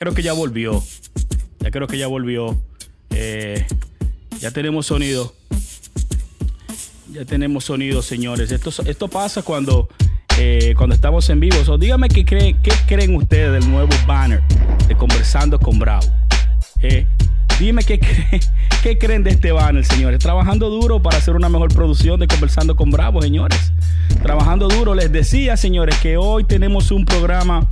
creo que ya volvió. Ya creo que ya volvió. Eh, ya tenemos sonido. Ya tenemos sonido, señores. Esto, esto pasa cuando, eh, cuando estamos en vivo. So, dígame qué creen, qué creen ustedes del nuevo banner de Conversando con Bravo. Eh, dime qué, creen de este banner, señores. Trabajando duro para hacer una mejor producción de Conversando con Bravo, señores. Trabajando duro. Les decía, señores, que hoy tenemos un programa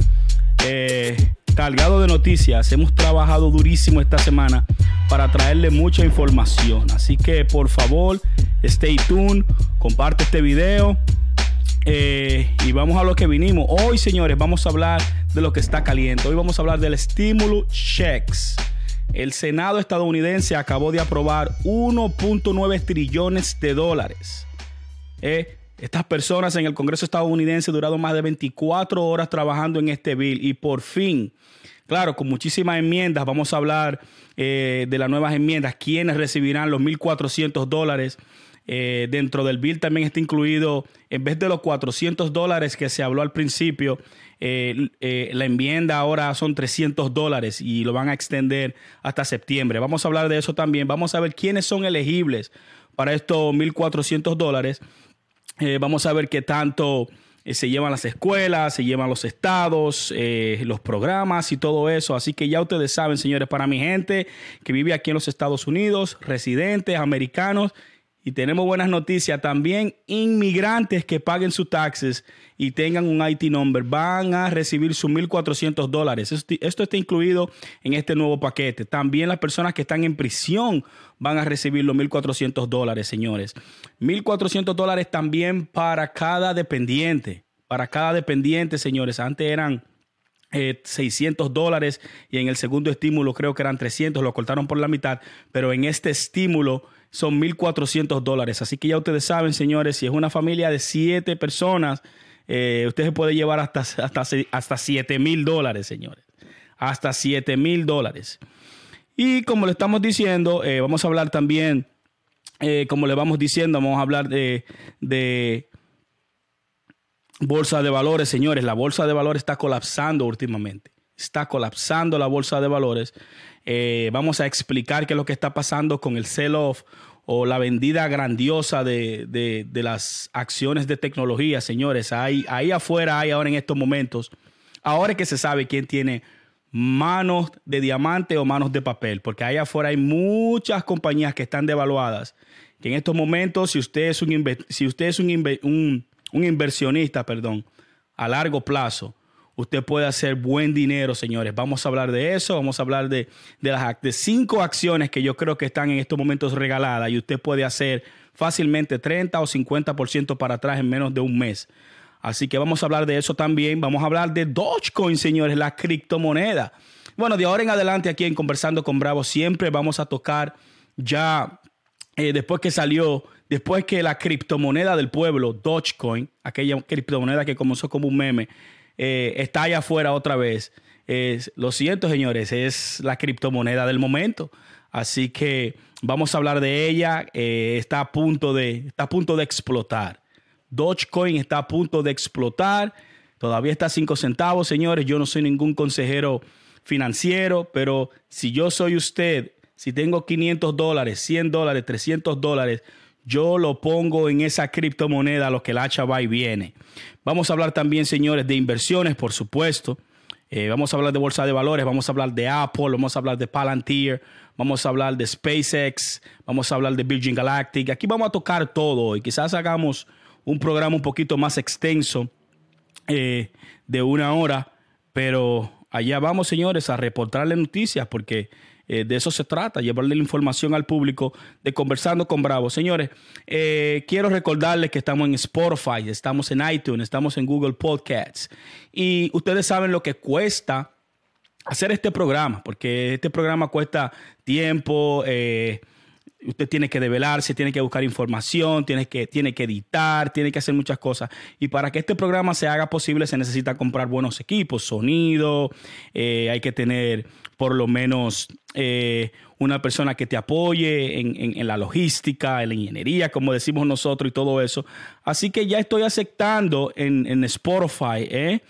cargado de noticias. Hemos trabajado durísimo esta semana para traerle mucha información. Así que por favor, stay tuned, comparte este video. Eh, y vamos a lo que vinimos. Hoy, señores, vamos a hablar de lo que está caliente. Hoy vamos a hablar del estímulo checks. El Senado estadounidense acabó de aprobar 1.9 trillones de dólares. Eh, estas personas en el Congreso estadounidense duraron más de 24 horas trabajando en este bill y por fin, claro, con muchísimas enmiendas, vamos a hablar eh, de las nuevas enmiendas, quiénes recibirán los 1.400 dólares. Eh, dentro del bill también está incluido, en vez de los 400 dólares que se habló al principio, eh, la enmienda ahora son 300 dólares y lo van a extender hasta septiembre. Vamos a hablar de eso también. Vamos a ver quiénes son elegibles para estos 1.400 dólares. Vamos a ver qué tanto eh, se llevan las escuelas, se llevan los estados, eh, los programas y todo eso. Así que ya ustedes saben, señores, para mi gente que vive aquí en los Estados Unidos, residentes americanos y tenemos buenas noticias. También inmigrantes que paguen sus taxes y tengan un IT number van a recibir sus 1.400 dólares. Esto está incluido en este nuevo paquete. También las personas que están en prisión van a recibir los 1.400 dólares, señores. 1.400 dólares también para cada dependiente. Para cada dependiente, señores. Antes eran... 600 eh, dólares y en el segundo estímulo creo que eran 300, lo cortaron por la mitad, pero en este estímulo son 1.400 dólares. Así que ya ustedes saben, señores, si es una familia de siete personas, eh, usted se puede llevar hasta, hasta, hasta 7 mil dólares, señores. Hasta 7 mil dólares. Y como le estamos diciendo, eh, vamos a hablar también, eh, como le vamos diciendo, vamos a hablar de, de bolsa de valores, señores. La bolsa de valores está colapsando últimamente. Está colapsando la bolsa de valores. Eh, vamos a explicar qué es lo que está pasando con el sell-off o la vendida grandiosa de, las acciones de tecnología, señores. Ahí, ahí afuera hay ahora en estos momentos, ahora es que se sabe quién tiene manos de diamante o manos de papel, porque ahí afuera hay muchas compañías que están devaluadas, que en estos momentos, si usted es un, si usted es un, un inversionista, perdón, a largo plazo, usted puede hacer buen dinero, señores. Vamos a hablar de eso, vamos a hablar de, las de cinco acciones que yo creo que están en estos momentos regaladas y usted puede hacer fácilmente 30 o 50% para atrás en menos de un mes. Así que vamos a hablar de eso también. Vamos a hablar de Dogecoin, señores, la criptomoneda. Bueno, de ahora en adelante aquí en Conversando con Bravo siempre vamos a tocar ya eh, después que salió, después que la criptomoneda del pueblo, Dogecoin, aquella criptomoneda que comenzó como un meme, eh, está allá afuera otra vez. lo siento, señores, es la criptomoneda del momento. Así que vamos a hablar de ella. Eh, está, a punto de, está a punto de explotar. Dogecoin está a punto de explotar. Todavía está a 5 centavos, señores. Yo no soy ningún consejero financiero, pero si yo soy usted, si tengo 500 dólares, 100 dólares, 300 dólares, yo lo pongo en esa criptomoneda, lo que el hacha va y viene. Vamos a hablar también, señores, de inversiones, por supuesto. Eh, vamos a hablar de bolsa de valores, vamos a hablar de Apple, vamos a hablar de Palantir, vamos a hablar de SpaceX, vamos a hablar de Virgin Galactic. Aquí vamos a tocar todo y quizás hagamos un programa un poquito más extenso eh, de una hora, pero allá vamos, señores, a reportarle noticias porque eh, de eso se trata, llevarle la información al público de Conversando con Bravo. Señores, eh, quiero recordarles que estamos en Spotify, estamos en iTunes, estamos en Google Podcasts. Y ustedes saben lo que cuesta hacer este programa, porque este programa cuesta tiempo. Eh, usted tiene que develarse, tiene que buscar información, tiene que, tiene que editar, tiene que hacer muchas cosas. Y para que este programa se haga posible se necesita comprar buenos equipos, sonido, hay que tener por lo menos eh, una persona que te apoye en, la logística, en la ingeniería, como decimos nosotros y todo eso. Así que ya estoy aceptando en, Spotify, ¿eh?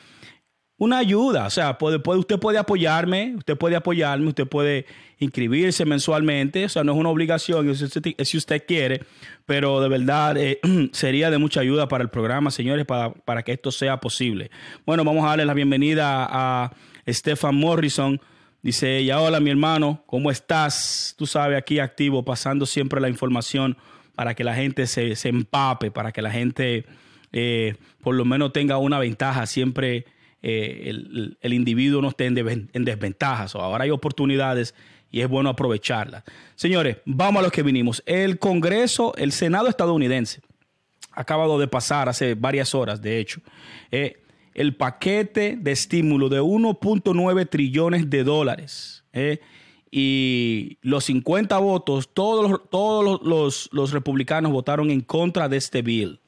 Una ayuda. O sea, puede, usted puede apoyarme, usted puede apoyarme, usted puede inscribirse mensualmente. O sea, no es una obligación, si usted, quiere, pero de verdad eh, sería de mucha ayuda para el programa, señores, para, para, que esto sea posible. Bueno, vamos a darle la bienvenida a Stefan Morrison. Dice ella, hola mi hermano, ¿cómo estás? Tú sabes, aquí activo, pasando siempre la información para que la gente se, se empape, para que la gente eh, por lo menos tenga una ventaja siempre eh, el, individuo no esté en, en desventajas. ahora hay oportunidades y es bueno aprovecharlas. Señores, vamos a lo que vinimos. El Congreso, el Senado estadounidense, acabado de pasar hace varias horas, de hecho, eh, el paquete de estímulo de 1.9 trillones de dólares. Eh, y los 50 votos, todos, los, los republicanos votaron en contra de este bill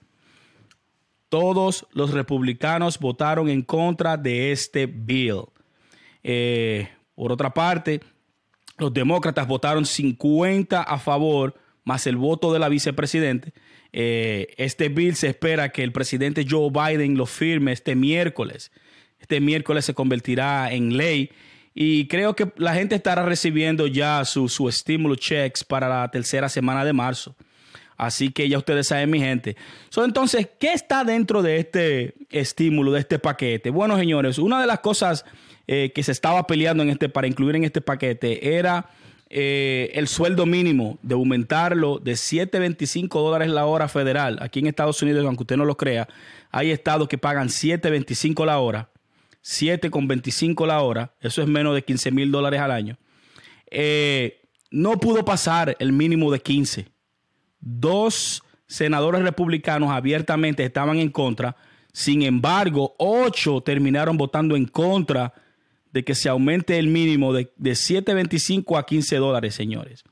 todos los republicanos votaron en contra de este bill. Eh, por otra parte, los demócratas votaron 50 a favor, más el voto de la vicepresidente. Eh, este bill se espera que el presidente Joe Biden lo firme este miércoles. Este miércoles se convertirá en ley y creo que la gente estará recibiendo ya su, su estímulo checks para la tercera semana de marzo. Así que ya ustedes saben, mi gente. entonces, ¿qué está dentro de este estímulo, de este paquete? Bueno, señores, una de las cosas eh, que se estaba peleando en este, para incluir en este paquete era eh, el sueldo mínimo, de aumentarlo de 7.25 dólares la hora federal. Aquí en Estados Unidos, aunque usted no lo crea, hay estados que pagan 7.25 la hora, 7.25 la hora, eso es menos de 15 mil dólares al año. Eh, no pudo pasar el mínimo de 15 dos senadores republicanos abiertamente estaban en contra. Sin embargo, ocho terminaron votando en contra de que se aumente el mínimo de, de 7.25 a 15 dólares, señores.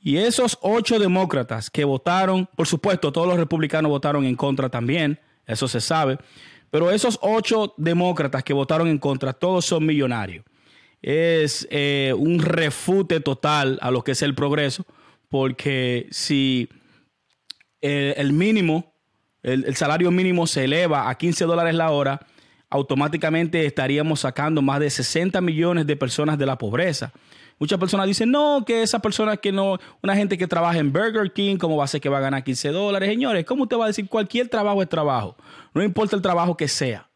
Y esos ocho demócratas que votaron, por supuesto, todos los republicanos votaron en contra también, eso se sabe, pero esos ocho demócratas que votaron en contra, todos son millonarios. Es eh, un refute total a lo que es el progreso porque si el, mínimo, el, salario mínimo se eleva a 15 dólares la hora, automáticamente estaríamos sacando más de 60 millones de personas de la pobreza. Muchas personas dicen, no, que esa persona que no, una gente que trabaja en Burger King, ¿cómo va a ser que va a ganar 15 dólares? Señores, ¿cómo usted va a decir cualquier trabajo es trabajo? No importa el trabajo que sea.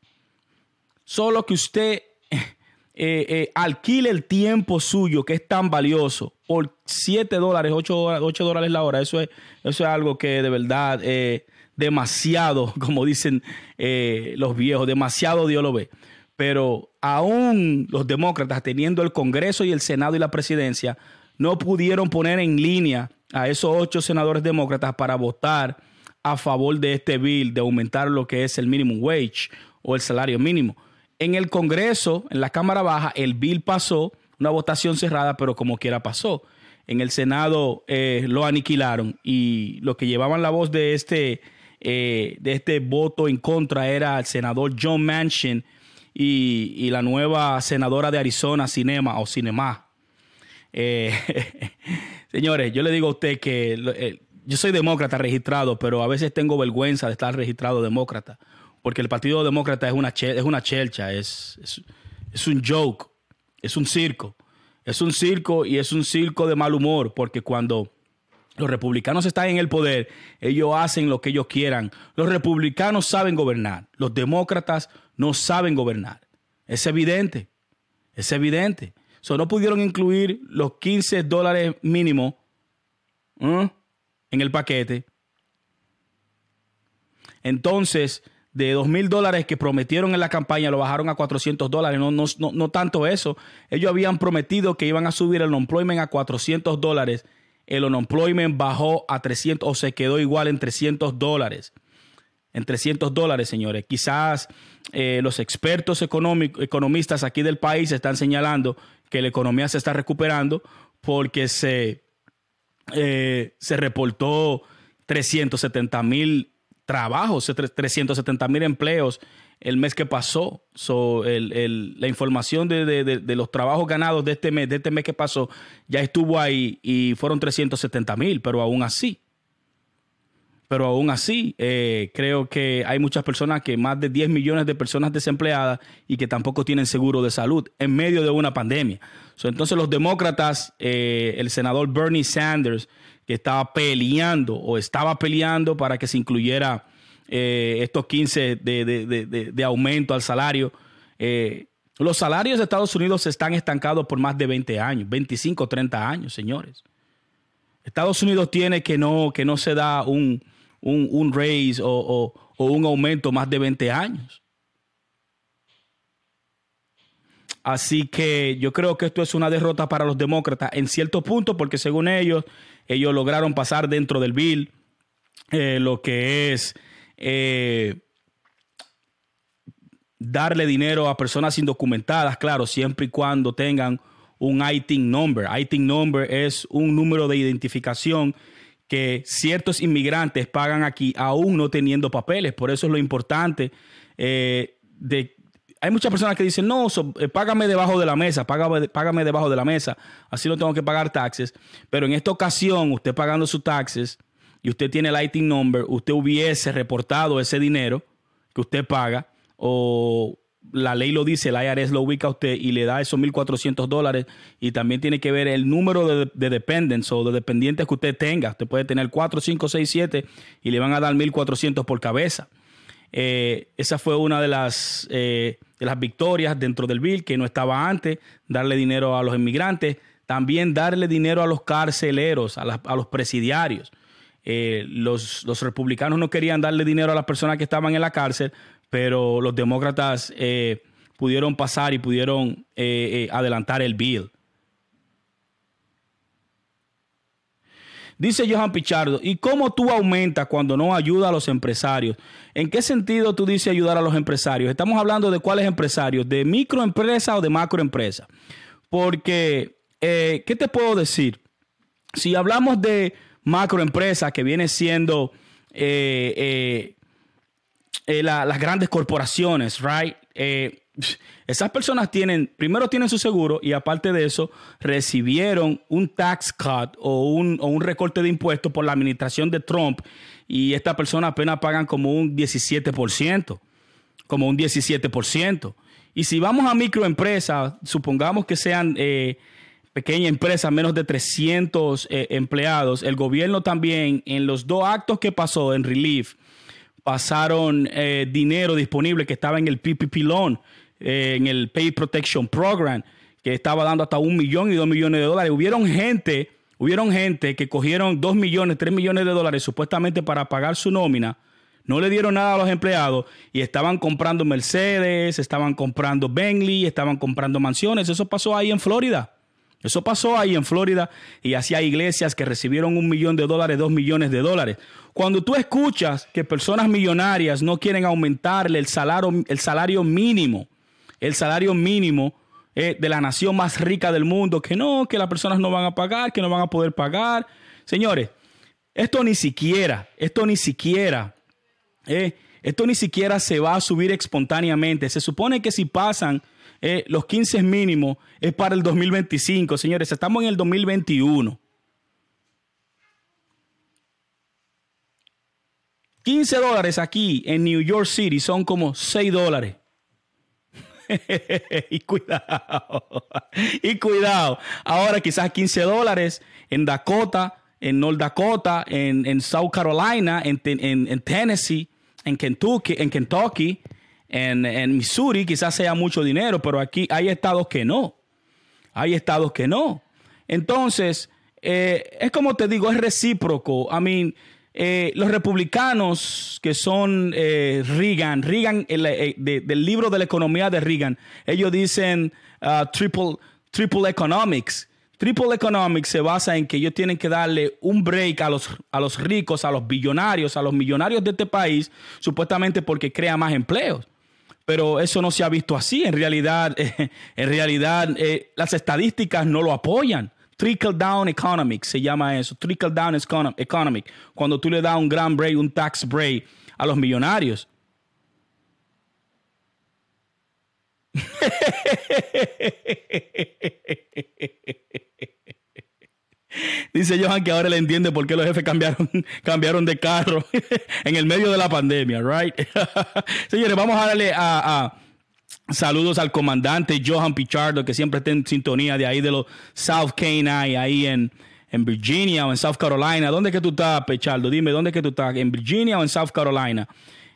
Solo que usted eh, eh, alquile el tiempo suyo, que es tan valioso, por 7 dólares, 8, dólares la hora. Eso es, eso es algo que de verdad eh, demasiado, como dicen eh, los viejos, demasiado Dios lo ve. Pero aún los demócratas, teniendo el Congreso y el Senado y la presidencia, no pudieron poner en línea a esos ocho senadores demócratas para votar a favor de este bill de aumentar lo que es el minimum wage o el salario mínimo. En el Congreso, en la Cámara Baja, el bill pasó, una votación cerrada, pero como quiera pasó. En el Senado eh, lo aniquilaron y lo que llevaban la voz de este, eh, de este voto en contra era el senador John Manchin y, la nueva senadora de Arizona, Cinema o Cinema. Eh, señores, yo le digo a usted que yo soy demócrata registrado, pero a veces tengo vergüenza de estar registrado demócrata porque el Partido Demócrata es una, es una chelcha, es, es, un joke, es un circo. Es un circo y es un circo de mal humor, porque cuando los republicanos están en el poder, ellos hacen lo que ellos quieran. Los republicanos saben gobernar, los demócratas no saben gobernar. Es evidente, es evidente. So, no pudieron incluir los 15 dólares mínimos en el paquete. Entonces, de dos mil dólares que prometieron en la campaña lo bajaron a 400 dólares. No, no, no, tanto eso. Ellos habían prometido que iban a subir el unemployment a 400 dólares. El unemployment bajó a 300 o se quedó igual en 300 dólares. En 300 dólares, señores. Quizás eh, los expertos economistas aquí del país están señalando que la economía se está recuperando porque se, eh, se reportó 370 mil trabajos, 370 mil empleos el mes que pasó. la información de, los trabajos ganados de este mes, de este mes que pasó, ya estuvo ahí y fueron 370 mil, pero aún así. pero aún así eh, creo que hay muchas personas que más de 10 millones de personas desempleadas y que tampoco tienen seguro de salud en medio de una pandemia. entonces los demócratas, eh, el senador Bernie Sanders, que estaba peleando o estaba peleando para que se incluyera eh, estos 15 de, aumento al salario. los salarios de Estados Unidos están estancados por más de 20 años, 25, 30 años, señores. Estados Unidos tiene que no, que no se da un, un, raise o, un aumento más de 20 años. Así que yo creo que esto es una derrota para los demócratas en cierto punto, porque según ellos, ellos lograron pasar dentro del bill eh, lo que es eh, darle dinero a personas indocumentadas, claro, siempre y cuando tengan un ITIN number. ITIN number es un número de identificación que ciertos inmigrantes pagan aquí aún no teniendo papeles. Por eso es lo importante eh, de... Hay muchas personas que dicen, no, eh, págame debajo de la mesa, págame, págame debajo de la mesa, así no tengo que pagar taxes. Pero en esta ocasión, usted pagando sus taxes y usted tiene el ITIN number, usted hubiese reportado ese dinero que usted paga o la ley lo dice, el IRS lo ubica a usted y le da esos 1.400 dólares y también tiene que ver el número de, de dependents o de dependientes que usted tenga. Usted puede tener 4, 5, 6, 7 y le van a dar 1.400 por cabeza. Eh, esa fue una de las, eh, de las victorias dentro del bill que no estaba antes, darle dinero a los inmigrantes, también darle dinero a los carceleros, a, a los presidiarios. Eh, los, los, republicanos no querían darle dinero a las personas que estaban en la cárcel pero los demócratas eh, pudieron pasar y pudieron eh, eh, adelantar el bill. Dice Johan Pichardo, ¿y cómo tú aumentas cuando no ayuda a los empresarios? ¿En qué sentido tú dices ayudar a los empresarios? Estamos hablando de cuáles empresarios, de microempresa o de macroempresa. Porque, ¿qué te puedo decir? Si hablamos de macroempresa, que viene siendo eh, las grandes corporaciones, right? Eh, esas personas tienen, primero tienen su seguro y aparte de eso, recibieron un tax cut o un, o un recorte de impuestos por la administración de Trump y estas personas apenas pagan como un 17%, como un 17%. Y si vamos a microempresas, supongamos que sean eh, pequeñas empresas, menos de 300 empleados, el gobierno también en los dos actos que pasó en Relief, pasaron eh, dinero disponible que estaba en el PPP loan, eh, en el Pay Protection Program, que estaba dando hasta un millón y dos millones de dólares. Hubieron gente, hubieron gente que cogieron dos millones, tres millones de dólares supuestamente para pagar su nómina. No le dieron nada a los empleados y estaban comprando Mercedes, estaban comprando Bentley, estaban comprando mansiones. Eso pasó ahí en Florida. Eso pasó ahí en Florida y hacía iglesias que recibieron un millón de dólares, dos millones de dólares. Cuando tú escuchas que personas millonarias no quieren aumentarle el salario, el salario mínimo, el salario mínimo eh, de la nación más rica del mundo, que no, que las personas no van a pagar, que no van a poder pagar. Señores, esto ni siquiera, esto ni siquiera, eh, esto ni siquiera se va a subir espontáneamente. Se supone que si pasan eh, los 15 mínimos es para el 2025, señores. Estamos en el 2021. 15 dólares aquí en New York City son como 6 dólares. y cuidado, y cuidado. Ahora quizás 15 dólares en Dakota, en North Dakota, en, South Carolina, en, en, Tennessee, en Kentucky, en Kentucky, en, Missouri quizás sea mucho dinero, pero aquí hay estados que no. Hay estados que no. Entonces, eh, es como te digo, es recíproco. I mean, eh, los republicanos que son eh, Reagan, Reagan del libro de la economía de Reagan, ellos dicen uh, triple, triple economics. Triple economics se basa en que ellos tienen que darle un break a los, a los ricos, a los billonarios, a los millonarios de este país, supuestamente porque crea más empleos pero eso no se ha visto así. En realidad, en realidad eh, las estadísticas no lo apoyan. Trickle down economics se llama eso. Trickle down economic. Cuando tú le das un gran break, un tax break a los millonarios. Dice Johan que ahora le entiende por qué los jefes cambiaron, cambiaron de carro en el medio de la pandemia, right? Señores, vamos a darle a, saludos al comandante Johan Pichardo, que siempre está en sintonía de ahí de los South Canine, ahí en, en Virginia o en South Carolina. ¿Dónde es que tú estás, Pichardo? Dime, ¿dónde es que tú estás? ¿En Virginia o en South Carolina?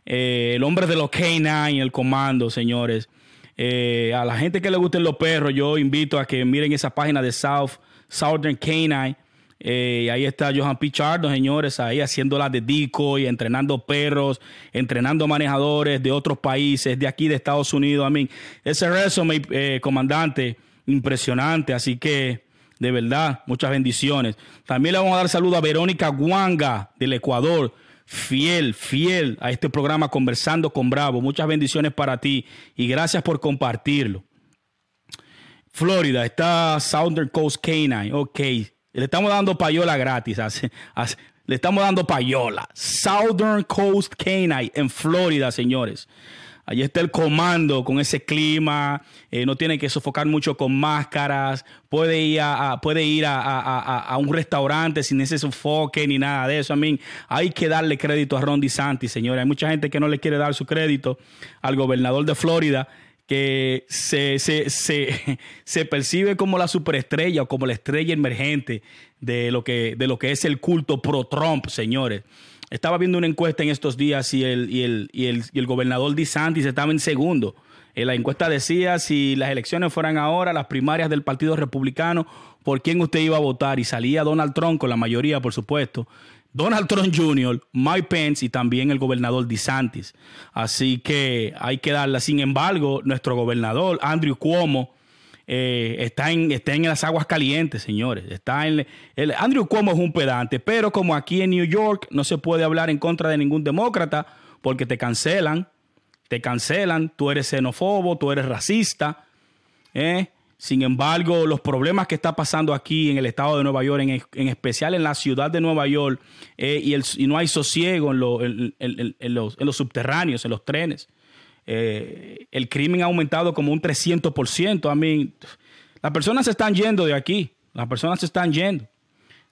Eh, el hombre de los K9, el comando, señores. Eh, a la gente que le gusten los perros, yo invito a que miren esa página de South, Southern Canine. Eh, ahí está Johan Pichardo, señores, ahí haciéndola de decoy, entrenando perros, entrenando manejadores de otros países, de aquí de Estados Unidos. A mí, ese resumen, comandante, impresionante. Así que, de verdad, muchas bendiciones. También le vamos a dar saludo a Verónica Guanga del Ecuador fiel, fiel a este programa Conversando con Bravo. Muchas bendiciones para ti y gracias por compartirlo. Florida, está Southern Coast Canine. Ok, le estamos dando payola gratis. le estamos dando payola. Southern Coast Canine en Florida, señores. Allí está el comando con ese clima, eh, no tiene que sofocar mucho con máscaras, puede ir a, puede ir a, un restaurante sin ese sofoque ni nada de eso. A mí hay que darle crédito a Ron DeSantis, señores. Hay mucha gente que no le quiere dar su crédito al gobernador de Florida que se, se, se, percibe como la superestrella o como la estrella emergente de lo que, de lo que es el culto pro-Trump, señores. Estaba viendo una encuesta en estos días y el, y el, y el, y el gobernador DeSantis estaba en segundo. Eh, la encuesta decía si las elecciones fueran ahora, las primarias del Partido Republicano, por quién usted iba a votar. Y salía Donald Trump con la mayoría, por supuesto. Donald Trump Jr., Mike Pence y también el gobernador DeSantis. Así que hay que darla. Sin embargo, nuestro gobernador, Andrew Cuomo, eh, está, en, está en las aguas calientes, señores. Está en el, Andrew Cuomo es un pedante, pero como aquí en New York no se puede hablar en contra de ningún demócrata porque te cancelan, te cancelan, tú eres xenófobo, tú eres racista. ¿eh? Sin embargo, los problemas que está pasando aquí en el estado de Nueva York, en, especial en la ciudad de Nueva York, eh, y, el, y, no hay sosiego en, en, los, en los subterráneos, en los trenes. Eh, el crimen ha aumentado como un 300%. A mí, las personas se están yendo de aquí. Las personas se están yendo.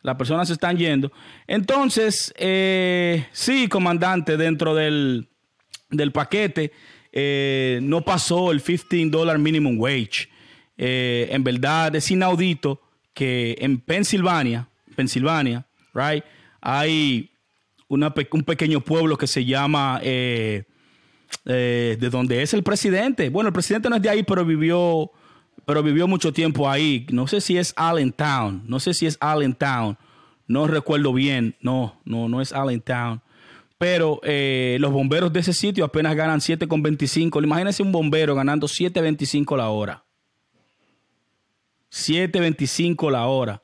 Las personas se están yendo. Entonces, eh, sí, comandante, dentro del, paquete eh, no pasó el 15 dollar minimum wage. En verdad es inaudito que en Pensilvania, Pensilvania, right, hay un pequeño pueblo que se llama eh, de donde es el presidente. Bueno, el presidente no es de ahí, pero vivió, pero vivió mucho tiempo ahí. No sé si es Allentown, no sé si es Allentown, no recuerdo bien. No, no, no es Allentown. Pero eh, los bomberos de ese sitio apenas ganan 7,25. Imagínense un bombero ganando 7,25 la hora. 7.25 la hora.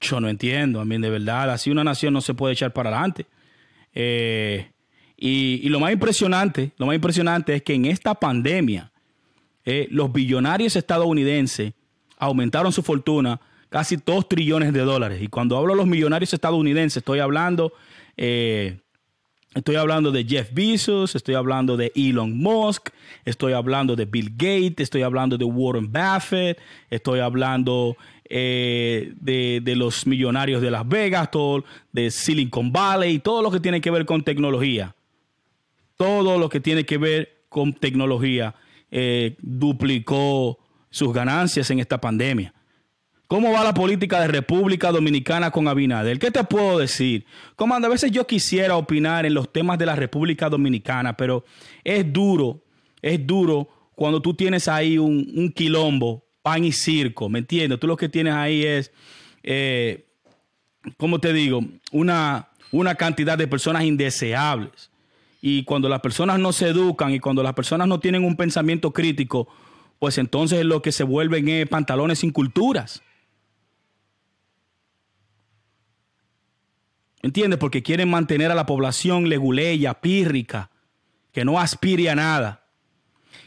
Yo no entiendo, a mí de verdad, así una nación no se puede echar para adelante. Eh, y, lo más impresionante, lo más impresionante es que en esta pandemia, eh, los billonarios estadounidenses aumentaron su fortuna casi 2 trillones de dólares. Y cuando hablo de los millonarios estadounidenses, estoy hablando, eh, estoy hablando de Jeff Bezos, estoy hablando de Elon Musk, estoy hablando de Bill Gates, estoy hablando de Warren Buffett, estoy hablando eh, de, de, los millonarios de Las Vegas, todo, de Silicon Valley, todo lo que tiene que ver con tecnología todo lo que tiene que ver con tecnología eh, duplicó sus ganancias en esta pandemia. ¿Cómo va la política de República Dominicana con Abinader? ¿Qué te puedo decir? Comando, a veces yo quisiera opinar en los temas de la República Dominicana, pero es duro, es duro cuando tú tienes ahí un, quilombo, pan y circo, ¿me entiendes? Tú lo que tienes ahí es, eh, ¿cómo te digo? Una, una cantidad de personas indeseables y cuando las personas no se educan y cuando las personas no tienen un pensamiento crítico, pues entonces lo que se vuelven es pantalones sin culturas. ¿Entiendes? Porque quieren mantener a la población leguleya, pírrica, que no aspire a nada.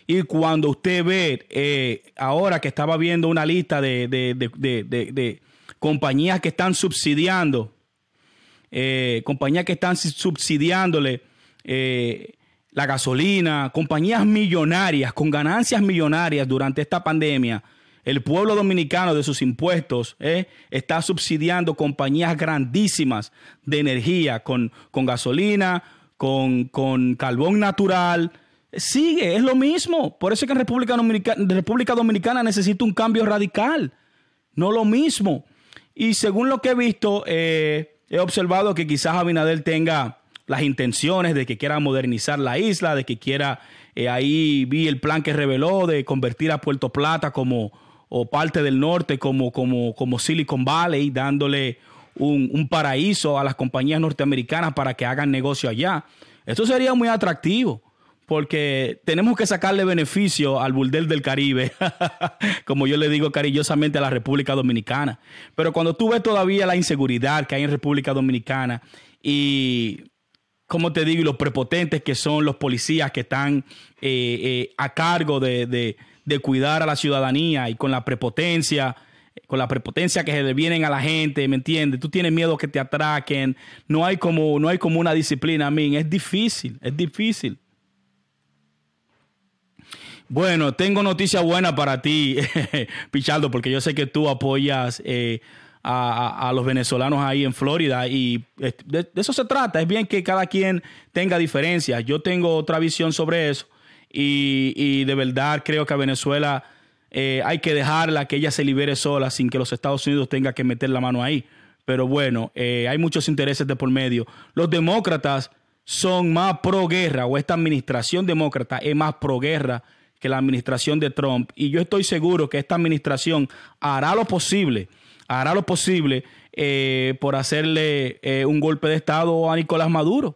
Y cuando usted ve, eh, ahora que estaba viendo una lista de, compañías que están subsidiando, eh, compañías que están subsidiándole eh, la gasolina, compañías millonarias con ganancias millonarias durante esta pandemia El pueblo dominicano de sus impuestos eh, está subsidiando compañías grandísimas de energía con, con gasolina, con, con, carbón natural. Sigue, es lo mismo. Por eso es que en República Dominicana, República Dominicana necesita un cambio radical. No lo mismo. Y según lo que he visto, eh, he observado que quizás Abinader tenga las intenciones de que quiera modernizar la isla, de que quiera, eh, ahí vi el plan que reveló de convertir a Puerto Plata como, o parte del norte como, como, como Silicon Valley, dándole un, paraíso a las compañías norteamericanas para que hagan negocio allá. Esto sería muy atractivo porque tenemos que sacarle beneficio al burdel del Caribe, como yo le digo cariñosamente a la República Dominicana. Pero cuando tú ves todavía la inseguridad que hay en República Dominicana y, como te digo, los prepotentes que son los policías que están eh, eh, a cargo de, cuidar a la ciudadanía y con la prepotencia, con la prepotencia que se le vienen a la gente, ¿me entiendes? Tú tienes miedo que te atraquen, no hay como, no hay como una disciplina, a mí, es difícil, es difícil. Bueno, tengo noticia buena para ti, Pichardo, porque yo sé que tú apoyas eh, a, los venezolanos ahí en Florida y de, eso se trata. Es bien que cada quien tenga diferencias. Yo tengo otra visión sobre eso y, de verdad creo que a Venezuela eh, hay que dejarla que ella se libere sola sin que los Estados Unidos tengan que meter la mano ahí. Pero bueno, eh, hay muchos intereses de por medio. Los demócratas son más pro guerra o esta administración demócrata es más pro guerra que la administración de Trump. Y yo estoy seguro que esta administración hará lo posible, hará lo posible eh, por hacerle eh, un golpe de Estado a Nicolás Maduro.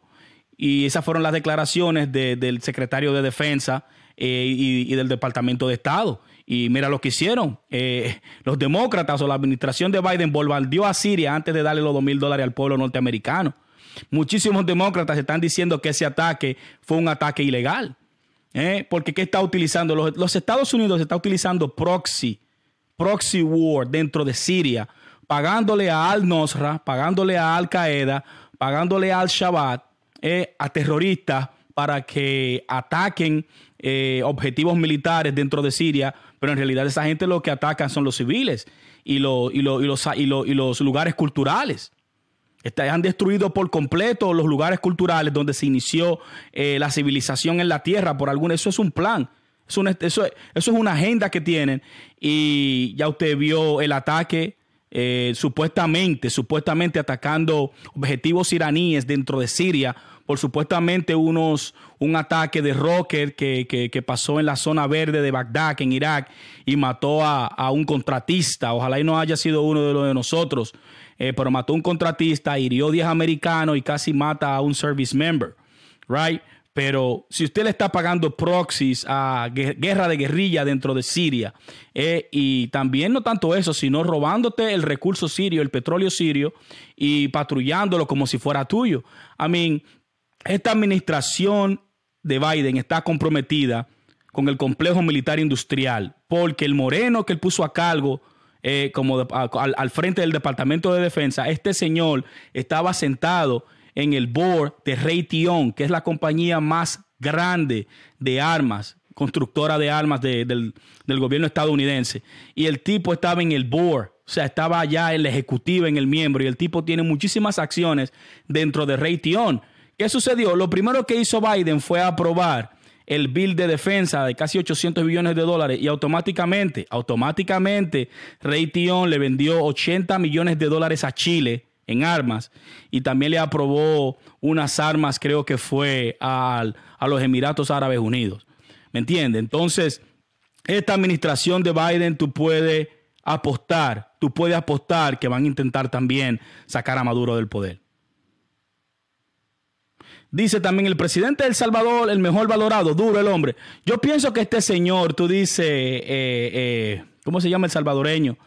Y esas fueron las declaraciones del secretario de Defensa eh, y, del Departamento de Estado. Y mira lo que hicieron. los demócratas o la administración de Biden bombardeó a Siria antes de darle los dos mil dólares al pueblo norteamericano. Muchísimos demócratas están diciendo que ese ataque fue un ataque ilegal. ¿Eh? Porque ¿qué está utilizando? Los, Estados Unidos está utilizando proxy, proxy war dentro de Siria, pagándole a Al-Nusra, pagándole a Al-Qaeda, pagándole a Al-Shabaab, eh, a terroristas para que ataquen eh, objetivos militares dentro de Siria, pero en realidad esa gente lo que atacan son los civiles y, y, y, los, y los lugares culturales han destruido por completo los lugares culturales donde se inició eh, la civilización en la tierra por algún Eso es un plan. Eso, eso, es una agenda que tienen. Y ya usted vio el ataque supuestamente, supuestamente atacando objetivos iraníes dentro de Siria por supuestamente unos, un ataque de rocket que, pasó en la zona verde de Bagdad, en Irak, y mató a, a un contratista. Ojalá y no haya sido uno de los de nosotros. Eh, pero mató a un contratista, hirió 10 americanos y casi mata a un service member, right? Pero si usted le está pagando proxies a guerra de guerrilla dentro de Siria, eh, y también no tanto eso, sino robándote el recurso sirio, el petróleo sirio, y patrullándolo como si fuera tuyo. I mean, esta administración de Biden está comprometida con el complejo militar industrial, porque el moreno que él puso a cargo eh, como al, frente del Departamento de Defensa, este señor estaba sentado en el board de Raytheon, que es la compañía más grande de armas, constructora de armas del, gobierno estadounidense. Y el tipo estaba en el board, o sea, estaba allá en la ejecutiva, en el miembro, y el tipo tiene muchísimas acciones dentro de Raytheon. ¿Qué sucedió? Lo primero que hizo Biden fue aprobar el bill de defensa de casi 800 millones de dólares y automáticamente, automáticamente Raytheon le vendió 80 millones de dólares a Chile en armas y también le aprobó unas armas, creo que fue a los Emiratos Árabes Unidos. ¿Me entiende? Entonces, esta administración de Biden, tú puedes apostar, tú puedes apostar que van a intentar también sacar a Maduro del poder. Dice también el presidente de El Salvador, el mejor valorado, duro el hombre. Yo pienso que este señor, tú dices, eh, eh, ¿cómo se llama el salvadoreño?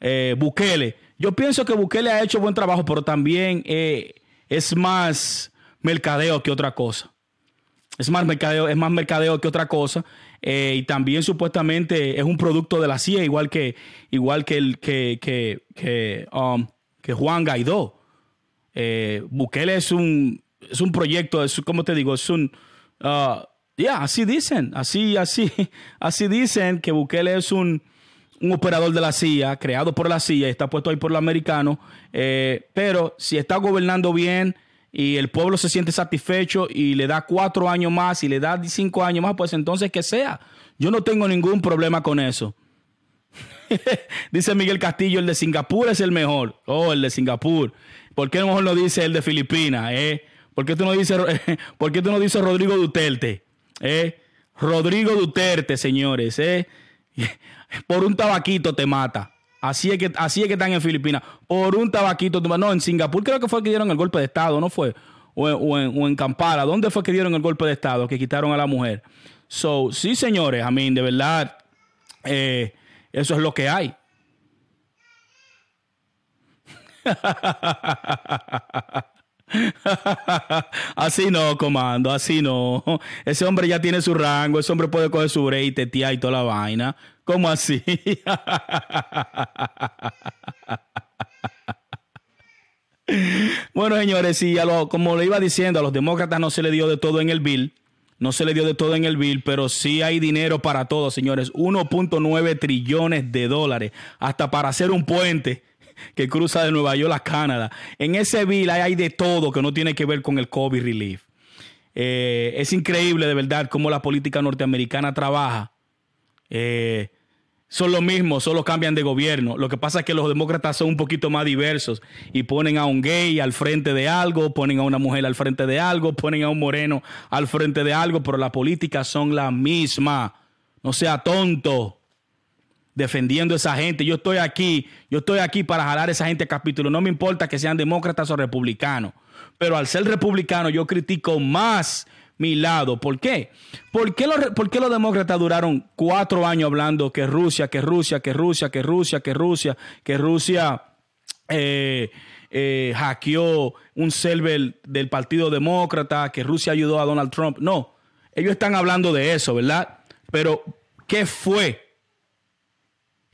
Eh, Bukele. Yo pienso que Bukele ha hecho buen trabajo, pero también es más mercadeo que otra cosa. Es más mercadeo, es más mercadeo que otra cosa. y también supuestamente es un producto de la CIA, igual que, igual que, el, que, que, que, um, que Juan Guaidó. Bukele es un es un proyecto, es como te digo, es un... Uh, ya, así dicen, así, así, así dicen que Bukele es un, un operador de la CIA, creado por la CIA, está puesto ahí por los americanos, eh, pero si está gobernando bien y el pueblo se siente satisfecho y le da cuatro años más y le da cinco años más, pues entonces que sea. Yo no tengo ningún problema con eso. dice Miguel Castillo, el de Singapur es el mejor. Oh, el de Singapur. ¿Por qué a lo mejor no dice el de Filipinas? Eh? ¿Por qué tú no dices, ¿por qué tú no dices Rodrigo Duterte? Eh? Rodrigo Duterte, señores. Eh? Por un tabaquito te mata. Así es que, así es que están en Filipinas. Por un tabaquito. No, en Singapur creo que fue que dieron el golpe de Estado, ¿no fue? O en, Kampala. ¿Dónde fue que dieron el golpe de Estado? Que quitaron a la mujer. So, sí, señores, a mí, de verdad, eh, eso es lo que hay. así no, comando, así no. Ese hombre ya tiene su rango, ese hombre puede coger su break, tía y toda la vaina. ¿Cómo así? bueno, señores, sí, como le iba diciendo, a los demócratas no se le dio de todo en el bill. No se le dio de todo en el bill, pero sí hay dinero para todo, señores. 1.9 trillones de dólares, hasta para hacer un puente que cruza de Nueva York a Canadá. En ese bill hay de todo que no tiene que ver con el COVID relief. Eh, es increíble de verdad cómo la política norteamericana trabaja. Eh, son lo mismo, solo cambian de gobierno. Lo que pasa es que los demócratas son un poquito más diversos y ponen a un gay al frente de algo, ponen a una mujer al frente de algo, ponen a un moreno al frente de algo, pero las políticas son la misma. No sea tonto defendiendo a esa gente. Yo estoy aquí, yo estoy aquí para jalar a esa gente a capítulo. No me importa que sean demócratas o republicanos, pero al ser republicano yo critico más mi lado. ¿Por qué? ¿Por qué, los, los demócratas duraron cuatro años hablando que Rusia, que Rusia, que Rusia, que Rusia, que Rusia, que Rusia eh, eh, hackeó un server del Partido Demócrata, que Rusia ayudó a Donald Trump? No, ellos están hablando de eso, ¿verdad? Pero, ¿qué fue?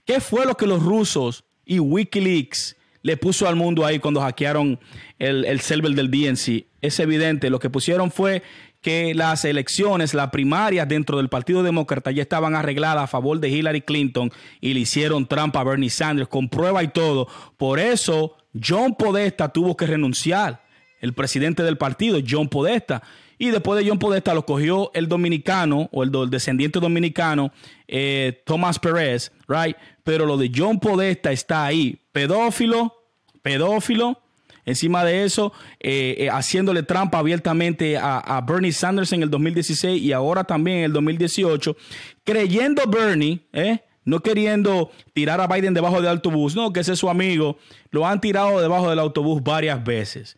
¿Qué fue lo que los rusos y Wikileaks le puso al mundo ahí cuando hackearon el, el server del DNC? Es evidente, lo que pusieron fue que las elecciones, las primarias dentro del Partido Demócrata ya estaban arregladas a favor de Hillary Clinton y le hicieron trampa a Bernie Sanders con prueba y todo. Por eso John Podesta tuvo que renunciar, el presidente del partido, John Podesta. Y después de John Podesta lo cogió el dominicano o el, descendiente dominicano, eh, Tomás Pérez, right? Pero lo de John Podesta está ahí, pedófilo, pedófilo, Encima de eso, eh, eh, haciéndole trampa abiertamente a, Bernie Sanders en el 2016 y ahora también en el 2018, creyendo Bernie, ¿eh? no queriendo tirar a Biden debajo del autobús, no, que ese es su amigo, lo han tirado debajo del autobús varias veces.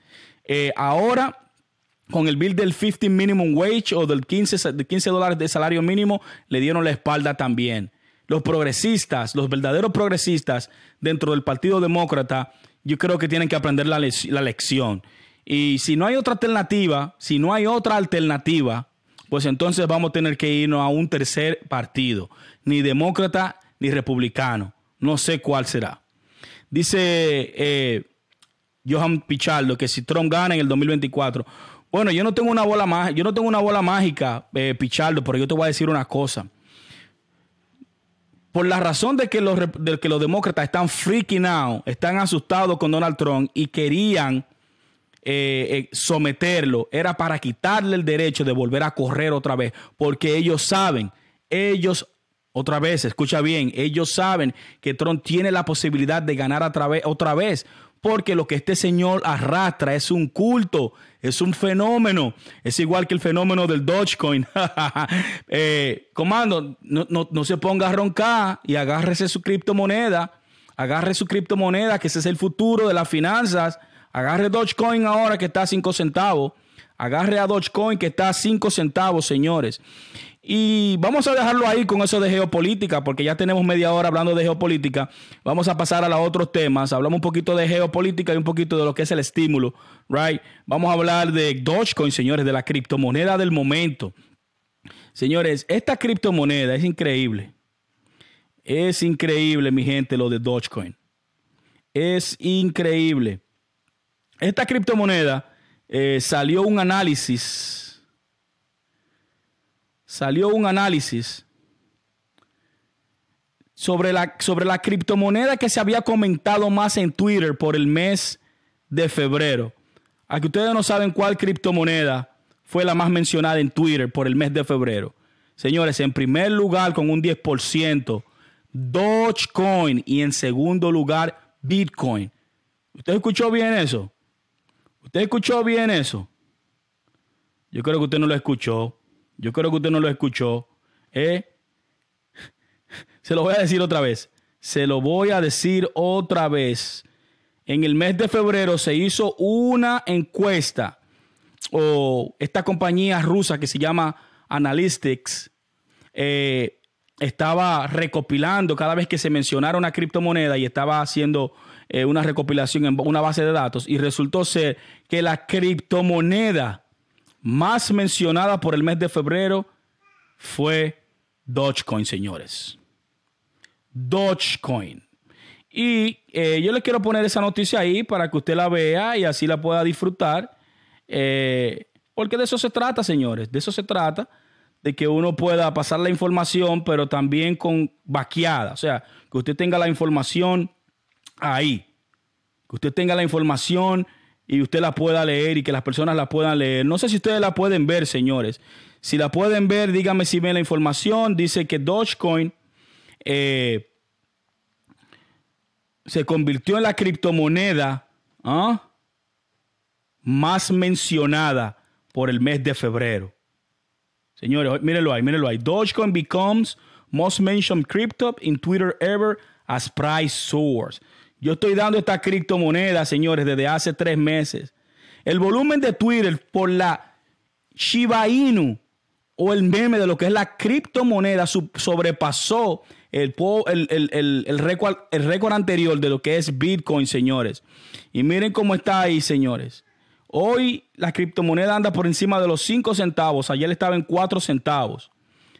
ahora, con el bill del 15 minimum wage o del 15, de 15 dólares de salario mínimo, le dieron la espalda también. Los progresistas, los verdaderos progresistas dentro del Partido Demócrata, yo creo que tienen que aprender la, lección. Y si no hay otra alternativa, si no hay otra alternativa, pues entonces vamos a tener que irnos a un tercer partido, ni demócrata ni republicano. No sé cuál será. Dice eh, Johan Pichardo que si Trump gana en el 2024, bueno, yo no tengo una bola mágica, yo no tengo una bola mágica, eh, Pichardo, pero yo te voy a decir una cosa. Por la razón de que, los, demócratas están freaking out, están asustados con Donald Trump y querían eh, eh, someterlo, era para quitarle el derecho de volver a correr otra vez, porque ellos saben, ellos, otra vez, escucha bien, ellos saben que Trump tiene la posibilidad de ganar otra vez, porque lo que este señor arrastra es un culto, es un fenómeno. Es igual que el fenómeno del Dogecoin. eh, comando, no, no, se ponga a roncar y agárrese su criptomoneda. Agarre su criptomoneda, que ese es el futuro de las finanzas. Agarre Dogecoin ahora que está a 5 centavos. Agarre a Dogecoin que está a 5 centavos, señores. Y vamos a dejarlo ahí con eso de geopolítica, porque ya tenemos media hora hablando de geopolítica. Vamos a pasar a los otros temas. Hablamos un poquito de geopolítica y un poquito de lo que es el estímulo, right? Vamos a hablar de Dogecoin, señores, de la criptomoneda del momento. Señores, esta criptomoneda es increíble. Es increíble, mi gente, lo de Dogecoin. Es increíble. Esta criptomoneda eh, salió un análisis salió un análisis sobre la, sobre la criptomoneda que se había comentado más en Twitter por el mes de febrero. A que ustedes no saben cuál criptomoneda fue la más mencionada en Twitter por el mes de febrero. Señores, en primer lugar con un 10%, Dogecoin y en segundo lugar Bitcoin. ¿Usted escuchó bien eso? ¿Usted escuchó bien eso? Yo creo que usted no lo escuchó. Yo creo que usted no lo escuchó. ¿Eh? Se lo voy a decir otra vez. Se lo voy a decir otra vez. En el mes de febrero se hizo una encuesta o esta compañía rusa que se llama Analytics eh, estaba recopilando cada vez que se mencionara una criptomoneda y estaba haciendo eh, una recopilación en una base de datos y resultó ser que la criptomoneda más mencionada por el mes de febrero fue Dogecoin, señores. Dogecoin. Y eh, yo le quiero poner esa noticia ahí para que usted la vea y así la pueda disfrutar. Eh, porque de eso se trata, señores. De eso se trata. De que uno pueda pasar la información, pero también con vaqueada. O sea, que usted tenga la información ahí. Que usted tenga la información y usted la pueda leer y que las personas la puedan leer. No sé si ustedes la pueden ver, señores. Si la pueden ver, díganme si ven la información. Dice que Dogecoin eh, se convirtió en la criptomoneda ¿ah? más mencionada por el mes de febrero. Señores, mírenlo ahí, mírenlo ahí. Dogecoin becomes most mentioned crypto in Twitter ever as price source. Yo estoy dando esta criptomoneda, señores, desde hace tres meses. El volumen de Twitter por la Shiba Inu o el meme de lo que es la criptomoneda sobrepasó el, el, el, récord, el récord anterior de lo que es Bitcoin, señores. Y miren cómo está ahí, señores. Hoy la criptomoneda anda por encima de los 5 centavos. Ayer estaba en 4 centavos.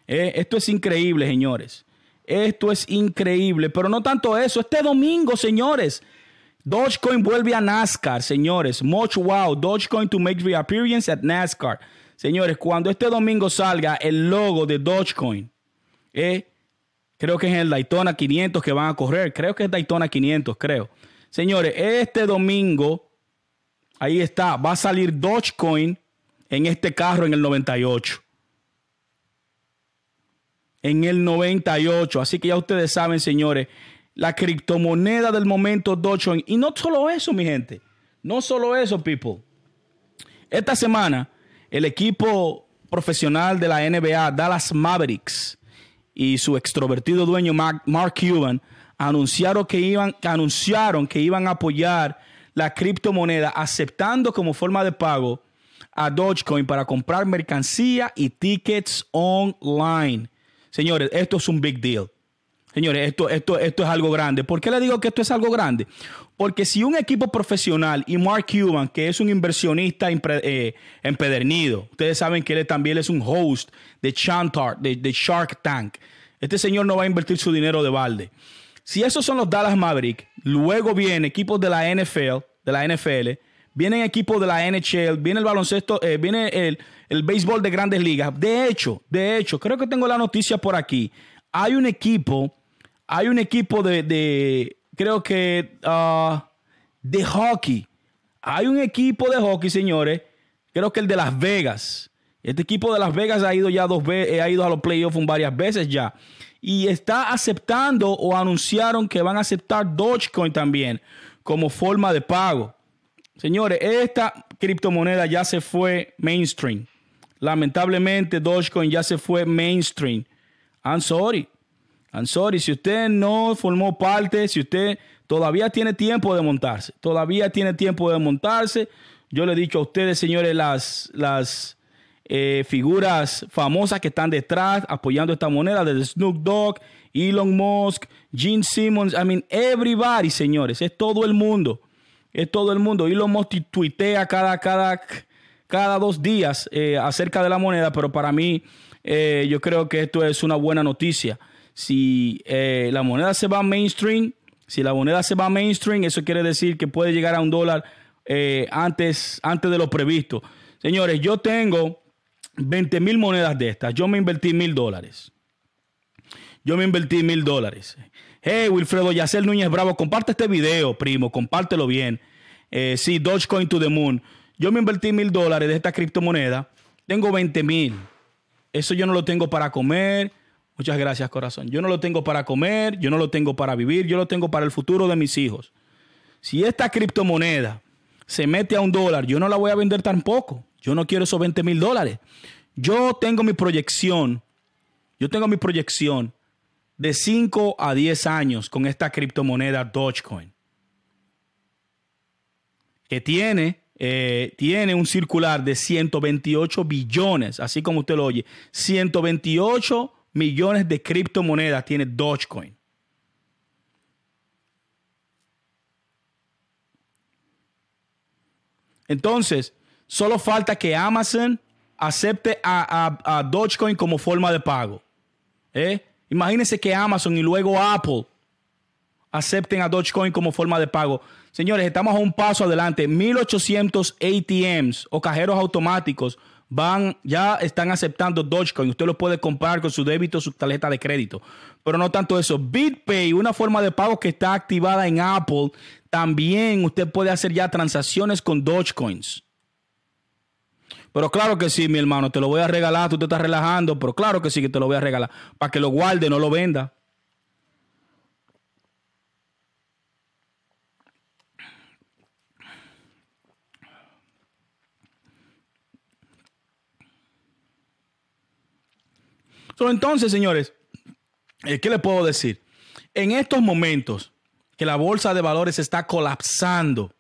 Eh, esto es increíble, señores. Esto es increíble, pero no tanto eso. Este domingo, señores, Dogecoin vuelve a NASCAR, señores. Much wow. Dogecoin to make reappearance at NASCAR. Señores, cuando este domingo salga el logo de Dogecoin, eh, creo que es el Daytona 500 que van a correr. Creo que es Daytona 500, creo. Señores, este domingo, ahí está, va a salir Dogecoin en este carro en el 98 en el 98. Así que ya ustedes saben, señores, la criptomoneda del momento Dogecoin. Y no solo eso, mi gente. No solo eso, people. Esta semana, el equipo profesional de la NBA, Dallas Mavericks, y su extrovertido dueño Mark, Cuban anunciaron que, iban, anunciaron que iban a apoyar la criptomoneda aceptando como forma de pago a Dogecoin para comprar mercancía y tickets online. Señores, esto es un big deal. Señores, esto, esto, esto es algo grande. ¿Por qué le digo que esto es algo grande? Porque si un equipo profesional y Mark Cuban, que es un inversionista eh, empedernido, ustedes saben que él también es un host de Chantar, de, Shark Tank. Este señor no va a invertir su dinero de balde. Si esos son los Dallas Mavericks, luego vienen equipos de la NFL, de la NFL, vienen equipos de la NHL, viene el baloncesto, eh, viene el, el béisbol de grandes ligas. De hecho, de hecho, creo que tengo la noticia por aquí. Hay un equipo, hay un equipo de, creo que, ah, de hockey. Hay un equipo de hockey, señores. Creo que el de Las Vegas. Este equipo de Las Vegas ha ido ya dos veces, eh, ha ido a los playoffs varias veces ya. Y está aceptando o anunciaron que van a aceptar Dogecoin también como forma de pago. Señores, esta criptomoneda ya se fue mainstream. Lamentablemente, Dogecoin ya se fue mainstream. I'm sorry. I'm sorry. Si usted no formó parte, si usted todavía tiene tiempo de montarse, todavía tiene tiempo de montarse. Yo le he dicho a ustedes, señores, las, las eh, figuras famosas que están detrás apoyando esta moneda, desde Snoop Dogg, Elon Musk, Gene Simmons, I mean, everybody, señores, es todo el mundo. Es todo el mundo. Elon Musk tuitea cada, cada, cada dos días eh, acerca de la moneda, pero para mí eh, yo creo que esto es una buena noticia. Si eh, la moneda se va mainstream, si la moneda se va mainstream, eso quiere decir que puede llegar a un dólar antes, antes de lo previsto. Señores, yo tengo 20 mil monedas de estas. Yo me invertí mil dólares. yo me invertí mil dólares. Hey, Wilfredo Yacel Núñez Bravo, comparte este video, primo, compártelo bien. Eh, sí, Dogecoin to the Moon. Yo me invertí mil dólares de esta criptomoneda. Tengo 20 mil. Eso yo no lo tengo para comer. Muchas gracias, corazón. Yo no lo tengo para comer, yo no lo tengo para vivir, yo lo tengo para el futuro de mis hijos. Si esta criptomoneda se mete a un dólar, yo no la voy a vender tampoco. Yo no quiero esos 20 mil dólares. Yo tengo mi proyección. Yo tengo mi proyección de 5 a 10 años con esta criptomoneda Dogecoin. Que tiene, eh, tiene un circular de 128 billones, así como usted lo oye. 128 millones de criptomonedas tiene Dogecoin. Entonces, solo falta que Amazon acepte a, Dogecoin como forma de pago. ¿Eh? Imagínense que Amazon y luego Apple acepten a Dogecoin como forma de pago. Señores, estamos a un paso adelante. 1800 ATMs o cajeros automáticos van, ya están aceptando Dogecoin. Usted lo puede comprar con su débito, su tarjeta de crédito. Pero no tanto eso. BitPay, una forma de pago que está activada en Apple, también usted puede hacer ya transacciones con Dogecoins. Pero claro que sí, mi hermano, te lo voy a regalar, tú te estás relajando, pero claro que sí que te lo voy a regalar, para que lo guarde, no lo venda. Entonces, señores, eh, ¿qué le puedo decir? En estos momentos que la bolsa de valores está colapsando,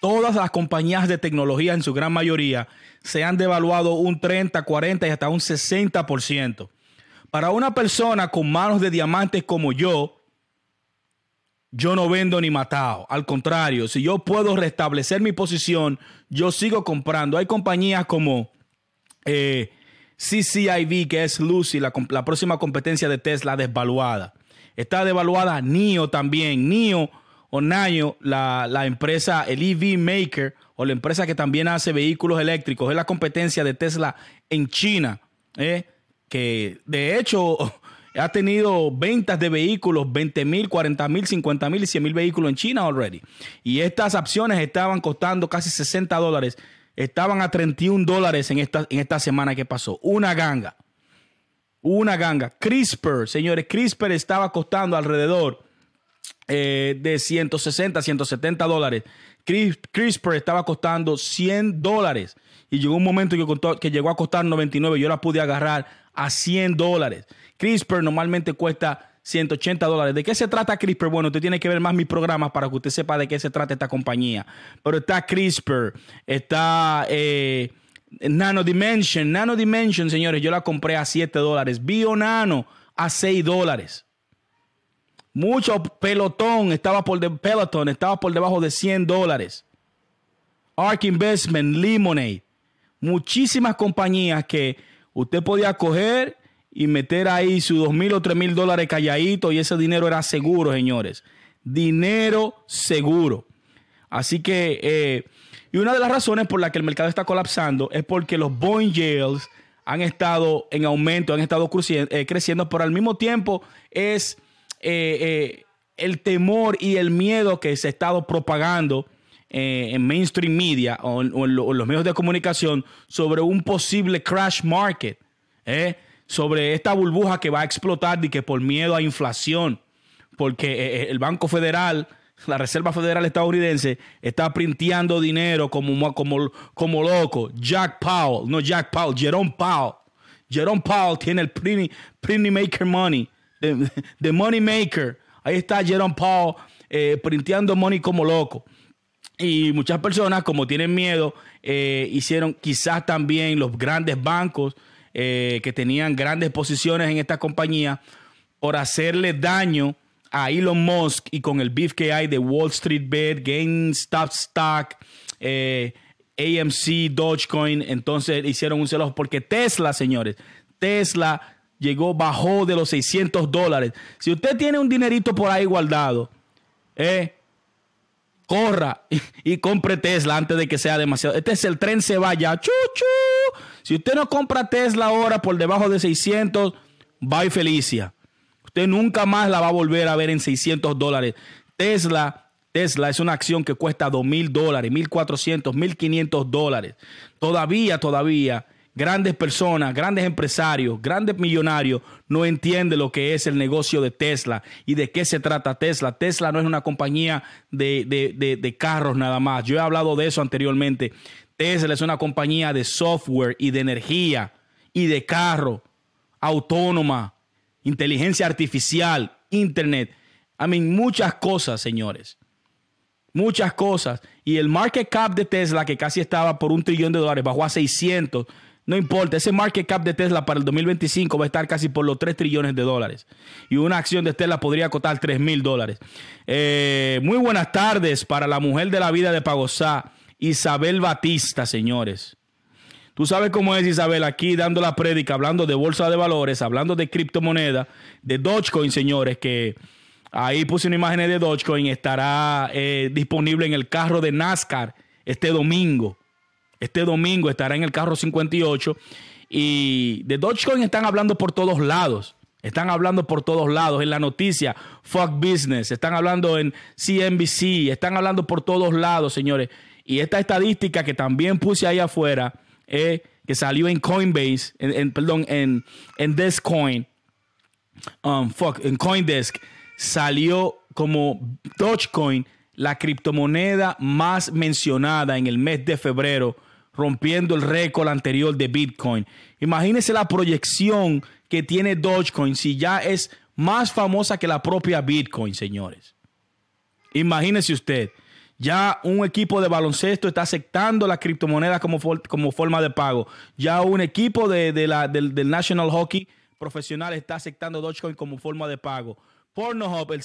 todas las compañías de tecnología en su gran mayoría se han devaluado un 30, 40 y hasta un 60%. Para una persona con manos de diamantes como yo, yo no vendo ni matado. Al contrario, si yo puedo restablecer mi posición, yo sigo comprando. Hay compañías como eh, CCIV, que es Lucy, la, próxima competencia de Tesla desvaluada. Está devaluada NIO también. NIO o NIO, la, la empresa, el EV Maker o la empresa que también hace vehículos eléctricos, es la competencia de Tesla en China, ¿eh? que de hecho ha tenido ventas de vehículos, 20 mil, 40 mil, 50 mil y 100 mil vehículos en China already. Y estas acciones estaban costando casi 60 dólares estaban a 31 dólares en esta, en esta semana que pasó. Una ganga. Una ganga. CRISPR, señores, CRISPR estaba costando alrededor eh, de 160, 170 dólares. CRISPR estaba costando 100 dólares. Y llegó un momento que, llegó a costar 99. Yo la pude agarrar a 100 dólares. CRISPR normalmente cuesta 180 dólares. ¿De qué se trata CRISPR? Bueno, usted tiene que ver más mis programas para que usted sepa de qué se trata esta compañía. Pero está CRISPR, está eh, Nano Dimension. Nano Dimension, señores, yo la compré a 7 dólares. Bio Nano a 6 dólares. Mucho pelotón estaba por de, Peloton estaba por debajo de 100 dólares. Ark Investment, Lemonade. Muchísimas compañías que usted podía coger y meter ahí sus dos mil o tres mil dólares calladito y ese dinero era seguro, señores. Dinero seguro. Así que, eh, y una de las razones por las que el mercado está colapsando es porque los bond yields han estado en aumento, han estado eh, creciendo, pero al mismo tiempo es eh, el temor y el miedo que se ha estado propagando en mainstream media o en, los medios de comunicación sobre un posible crash market. ¿eh? Sobre esta burbuja que va a explotar y que por miedo a inflación, porque eh, eh, el Banco Federal, la Reserva Federal estadounidense, está printeando dinero como, como, como loco. Jack Powell, no Jack Powell, Jerome Powell. Jerome Powell tiene el printing, maker money, the, money maker. Ahí está Jerome Powell eh, money como loco. Y muchas personas, como tienen miedo, hicieron quizás también los grandes bancos eh, que tenían grandes posiciones en esta compañía por hacerle daño a Elon Musk y con el beef que hay de Wall Street Bet, GameStop Stock, eh, AMC, Dogecoin, entonces hicieron un celoso porque Tesla, señores, Tesla llegó, bajó de los 600 dólares. Si usted tiene un dinerito por ahí guardado, eh, corra y, compre Tesla antes de que sea demasiado. Este es el tren se vaya. Chuchu. Si usted no compra Tesla ahora por debajo de 600, bye Felicia. Usted nunca más la va a volver a ver en 600 dólares. Tesla, Tesla es una acción que cuesta 2 mil dólares, 1.400, 1.500 dólares. Todavía, todavía grandes personas, grandes empresarios, grandes millonarios no entienden lo que es el negocio de Tesla y de qué se trata Tesla. Tesla no es una compañía de, de, carros nada más. Yo he hablado de eso anteriormente. Tesla es una compañía de software y de energía y de carro autónoma, inteligencia artificial, internet. I mean, muchas cosas, señores. Muchas cosas. Y el market cap de Tesla, que casi estaba por un trillón de dólares, bajó a 600 no importa, ese market cap de Tesla para el 2025 va a estar casi por los 3 trillones de dólares. Y una acción de Tesla podría costar 3 mil dólares. Eh, muy buenas tardes para la mujer de la vida de Pagosá, Isabel Batista, señores. Tú sabes cómo es Isabel aquí dando la prédica, hablando de bolsa de valores, hablando de criptomoneda, de Dogecoin, señores, que ahí puse una imagen de Dogecoin, estará eh, disponible en el carro de NASCAR este domingo. Este domingo estará en el carro 58 y de Dogecoin están hablando por todos lados. Están hablando por todos lados en la noticia, Fuck Business, están hablando en CNBC, están hablando por todos lados, señores. Y esta estadística que también puse ahí afuera, que salió en Coinbase, en, perdón, en, en Descoin, um, fuck, en Coindesk, salió como Dogecoin la criptomoneda más mencionada en el mes de febrero rompiendo el récord anterior de Bitcoin. Imagínese la proyección que tiene Dogecoin si ya es más famosa que la propia Bitcoin, señores. Imagínese usted, ya un equipo de baloncesto está aceptando la criptomoneda como, como forma de pago. Ya un equipo de, la, del, del, National Hockey profesional está aceptando Dogecoin como forma de pago. Pornhub, el